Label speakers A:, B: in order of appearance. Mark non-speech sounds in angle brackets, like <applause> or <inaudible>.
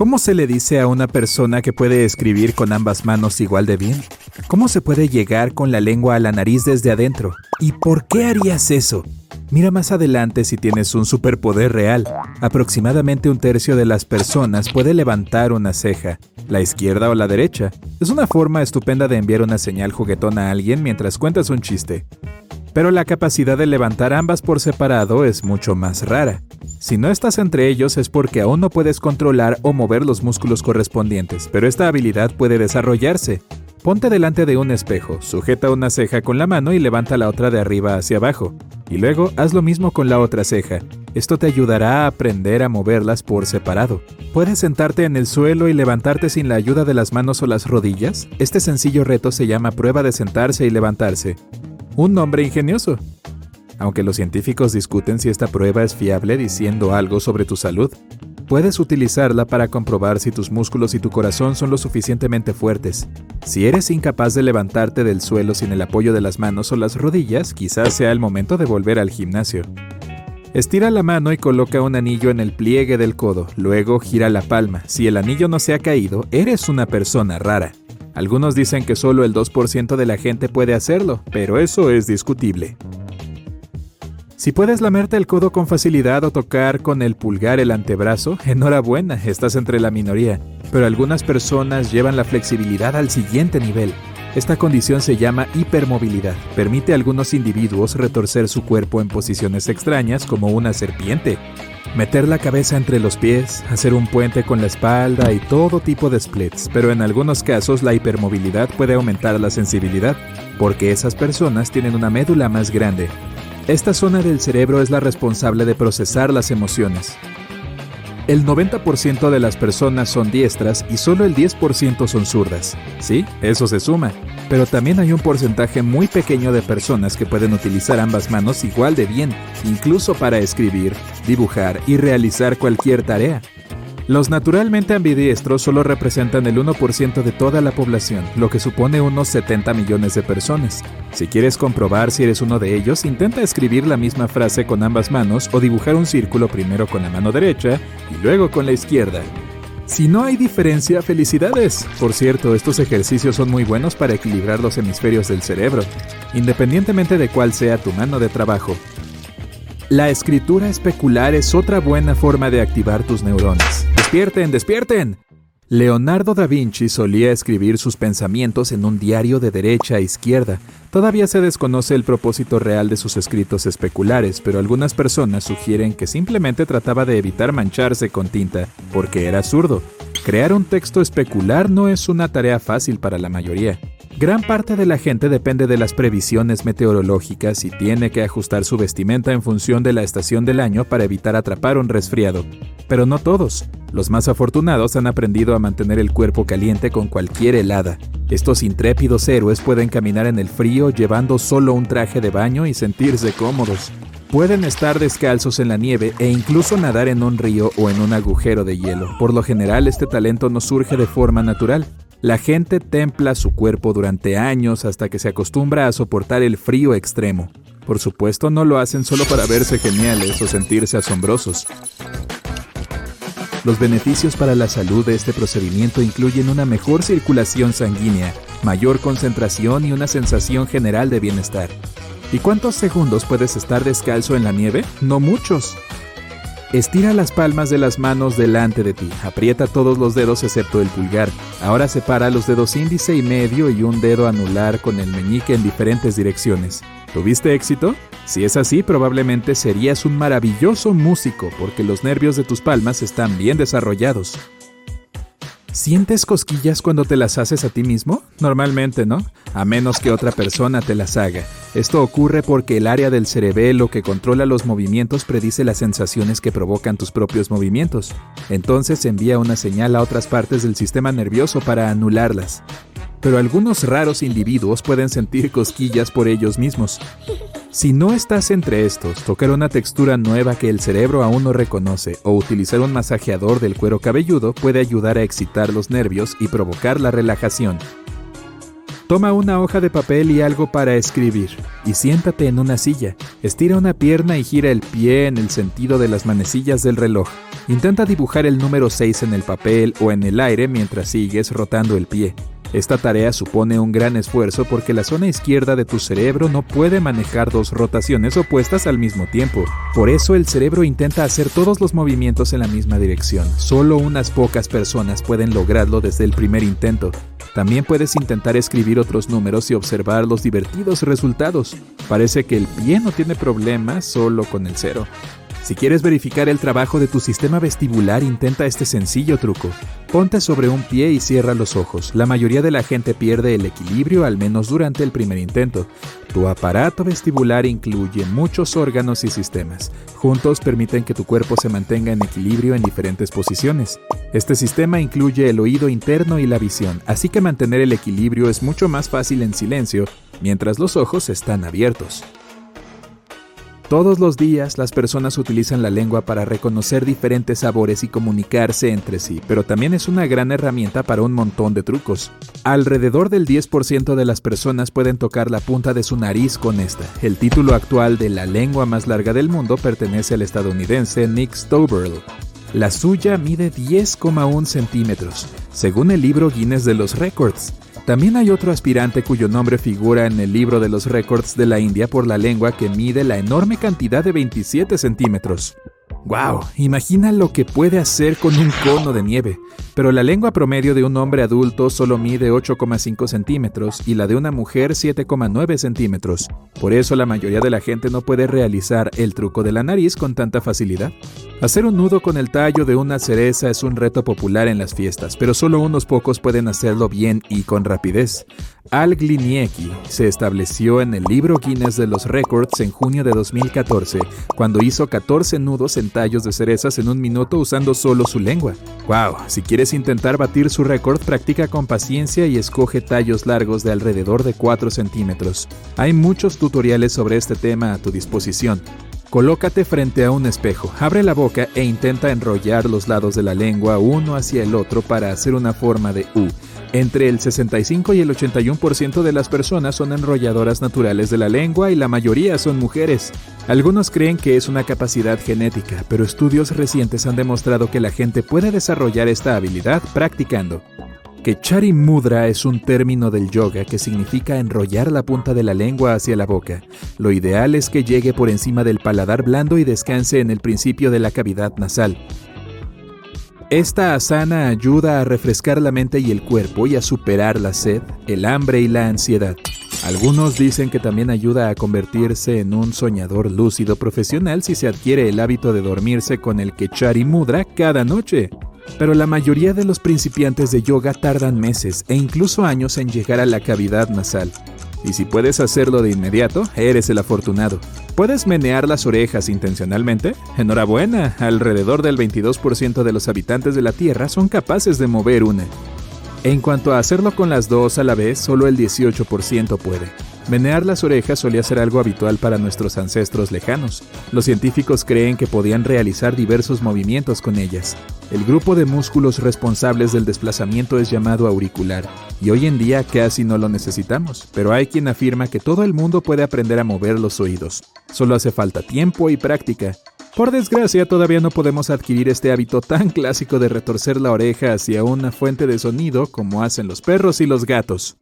A: ¿Cómo se le dice a una persona que puede escribir con ambas manos igual de bien? ¿Cómo se puede llegar con la lengua a la nariz desde adentro? ¿Y por qué harías eso? Mira más adelante si tienes un superpoder real. Aproximadamente un tercio de las personas puede levantar una ceja, la izquierda o la derecha. Es una forma estupenda de enviar una señal juguetona a alguien mientras cuentas un chiste. Pero la capacidad de levantar ambas por separado es mucho más rara. Si no estás entre ellos es porque aún no puedes controlar o mover los músculos correspondientes, pero esta habilidad puede desarrollarse. Ponte delante de un espejo, sujeta una ceja con la mano y levanta la otra de arriba hacia abajo. Y luego haz lo mismo con la otra ceja. Esto te ayudará a aprender a moverlas por separado. ¿Puedes sentarte en el suelo y levantarte sin la ayuda de las manos o las rodillas? Este sencillo reto se llama prueba de sentarse y levantarse. Un nombre ingenioso. Aunque los científicos discuten si esta prueba es fiable diciendo algo sobre tu salud, puedes utilizarla para comprobar si tus músculos y tu corazón son lo suficientemente fuertes. Si eres incapaz de levantarte del suelo sin el apoyo de las manos o las rodillas, quizás sea el momento de volver al gimnasio. Estira la mano y coloca un anillo en el pliegue del codo, luego gira la palma. Si el anillo no se ha caído, eres una persona rara. Algunos dicen que solo el 2% de la gente puede hacerlo, pero eso es discutible. Si puedes lamerte el codo con facilidad o tocar con el pulgar el antebrazo, <laughs> enhorabuena, estás entre la minoría. Pero algunas personas llevan la flexibilidad al siguiente nivel. Esta condición se llama hipermovilidad. Permite a algunos individuos retorcer su cuerpo en posiciones extrañas como una serpiente, meter la cabeza entre los pies, hacer un puente con la espalda y todo tipo de splits, pero en algunos casos la hipermovilidad puede aumentar la sensibilidad, porque esas personas tienen una médula más grande, esta zona del cerebro es la responsable de procesar las emociones. El 90% de las personas son diestras y solo el 10% son zurdas. Sí, eso se suma. Pero también hay un porcentaje muy pequeño de personas que pueden utilizar ambas manos igual de bien, incluso para escribir, dibujar y realizar cualquier tarea. Los naturalmente ambidiestros solo representan el 1% de toda la población, lo que supone unos 70 millones de personas. Si quieres comprobar si eres uno de ellos, intenta escribir la misma frase con ambas manos o dibujar un círculo primero con la mano derecha y luego con la izquierda. Si no hay diferencia, felicidades. Por cierto, estos ejercicios son muy buenos para equilibrar los hemisferios del cerebro, independientemente de cuál sea tu mano de trabajo. La escritura especular es otra buena forma de activar tus neuronas. ¡Despierten, despierten! Leonardo da Vinci solía escribir sus pensamientos en un diario de derecha a izquierda. Todavía se desconoce el propósito real de sus escritos especulares, pero algunas personas sugieren que simplemente trataba de evitar mancharse con tinta, porque era zurdo. Crear un texto especular no es una tarea fácil para la mayoría. Gran parte de la gente depende de las previsiones meteorológicas y tiene que ajustar su vestimenta en función de la estación del año para evitar atrapar un resfriado. Pero no todos. Los más afortunados han aprendido a mantener el cuerpo caliente con cualquier helada. Estos intrépidos héroes pueden caminar en el frío llevando solo un traje de baño y sentirse cómodos. Pueden estar descalzos en la nieve e incluso nadar en un río o en un agujero de hielo. Por lo general este talento no surge de forma natural. La gente templa su cuerpo durante años hasta que se acostumbra a soportar el frío extremo. Por supuesto, no lo hacen solo para verse geniales o sentirse asombrosos. Los beneficios para la salud de este procedimiento incluyen una mejor circulación sanguínea, mayor concentración y una sensación general de bienestar. ¿Y cuántos segundos puedes estar descalzo en la nieve? No muchos. Estira las palmas de las manos delante de ti. Aprieta todos los dedos excepto el pulgar. Ahora separa los dedos índice y medio y un dedo anular con el meñique en diferentes direcciones. ¿Tuviste éxito? Si es así, probablemente serías un maravilloso músico porque los nervios de tus palmas están bien desarrollados. ¿Sientes cosquillas cuando te las haces a ti mismo? Normalmente, ¿no? A menos que otra persona te las haga. Esto ocurre porque el área del cerebelo que controla los movimientos predice las sensaciones que provocan tus propios movimientos. Entonces envía una señal a otras partes del sistema nervioso para anularlas. Pero algunos raros individuos pueden sentir cosquillas por ellos mismos. Si no estás entre estos, tocar una textura nueva que el cerebro aún no reconoce o utilizar un masajeador del cuero cabelludo puede ayudar a excitar los nervios y provocar la relajación. Toma una hoja de papel y algo para escribir, y siéntate en una silla. Estira una pierna y gira el pie en el sentido de las manecillas del reloj. Intenta dibujar el número 6 en el papel o en el aire mientras sigues rotando el pie. Esta tarea supone un gran esfuerzo porque la zona izquierda de tu cerebro no puede manejar dos rotaciones opuestas al mismo tiempo. Por eso el cerebro intenta hacer todos los movimientos en la misma dirección. Solo unas pocas personas pueden lograrlo desde el primer intento. También puedes intentar escribir otros números y observar los divertidos resultados. Parece que el pie no tiene problemas solo con el cero. Si quieres verificar el trabajo de tu sistema vestibular, intenta este sencillo truco. Ponte sobre un pie y cierra los ojos. La mayoría de la gente pierde el equilibrio al menos durante el primer intento. Tu aparato vestibular incluye muchos órganos y sistemas. Juntos permiten que tu cuerpo se mantenga en equilibrio en diferentes posiciones. Este sistema incluye el oído interno y la visión, así que mantener el equilibrio es mucho más fácil en silencio mientras los ojos están abiertos. Todos los días las personas utilizan la lengua para reconocer diferentes sabores y comunicarse entre sí, pero también es una gran herramienta para un montón de trucos. Alrededor del 10% de las personas pueden tocar la punta de su nariz con esta. El título actual de la lengua más larga del mundo pertenece al estadounidense Nick Stoberl. La suya mide 10,1 centímetros, según el libro Guinness de los Records. También hay otro aspirante cuyo nombre figura en el libro de los récords de la India por la lengua que mide la enorme cantidad de 27 centímetros. ¡Wow! Imagina lo que puede hacer con un cono de nieve. Pero la lengua promedio de un hombre adulto solo mide 8,5 centímetros y la de una mujer 7,9 centímetros. Por eso la mayoría de la gente no puede realizar el truco de la nariz con tanta facilidad. Hacer un nudo con el tallo de una cereza es un reto popular en las fiestas, pero solo unos pocos pueden hacerlo bien y con rapidez. Al Gliniecki se estableció en el libro Guinness de los Records en junio de 2014, cuando hizo 14 nudos en tallos de cerezas en un minuto usando solo su lengua. ¡Wow! Si quieres intentar batir su récord, practica con paciencia y escoge tallos largos de alrededor de 4 centímetros. Hay muchos tutoriales sobre este tema a tu disposición. Colócate frente a un espejo, abre la boca e intenta enrollar los lados de la lengua uno hacia el otro para hacer una forma de U. Entre el 65 y el 81% de las personas son enrolladoras naturales de la lengua y la mayoría son mujeres. Algunos creen que es una capacidad genética, pero estudios recientes han demostrado que la gente puede desarrollar esta habilidad practicando que Chari Mudra es un término del yoga que significa enrollar la punta de la lengua hacia la boca. Lo ideal es que llegue por encima del paladar blando y descanse en el principio de la cavidad nasal. Esta asana ayuda a refrescar la mente y el cuerpo y a superar la sed, el hambre y la ansiedad. Algunos dicen que también ayuda a convertirse en un soñador lúcido profesional si se adquiere el hábito de dormirse con el Kechari Mudra cada noche. Pero la mayoría de los principiantes de yoga tardan meses e incluso años en llegar a la cavidad nasal. Y si puedes hacerlo de inmediato, eres el afortunado. ¿Puedes menear las orejas intencionalmente? Enhorabuena, alrededor del 22% de los habitantes de la Tierra son capaces de mover una. En cuanto a hacerlo con las dos a la vez, solo el 18% puede. Menear las orejas solía ser algo habitual para nuestros ancestros lejanos. Los científicos creen que podían realizar diversos movimientos con ellas. El grupo de músculos responsables del desplazamiento es llamado auricular, y hoy en día casi no lo necesitamos, pero hay quien afirma que todo el mundo puede aprender a mover los oídos. Solo hace falta tiempo y práctica. Por desgracia, todavía no podemos adquirir este hábito tan clásico de retorcer la oreja hacia una fuente de sonido como hacen los perros y los gatos.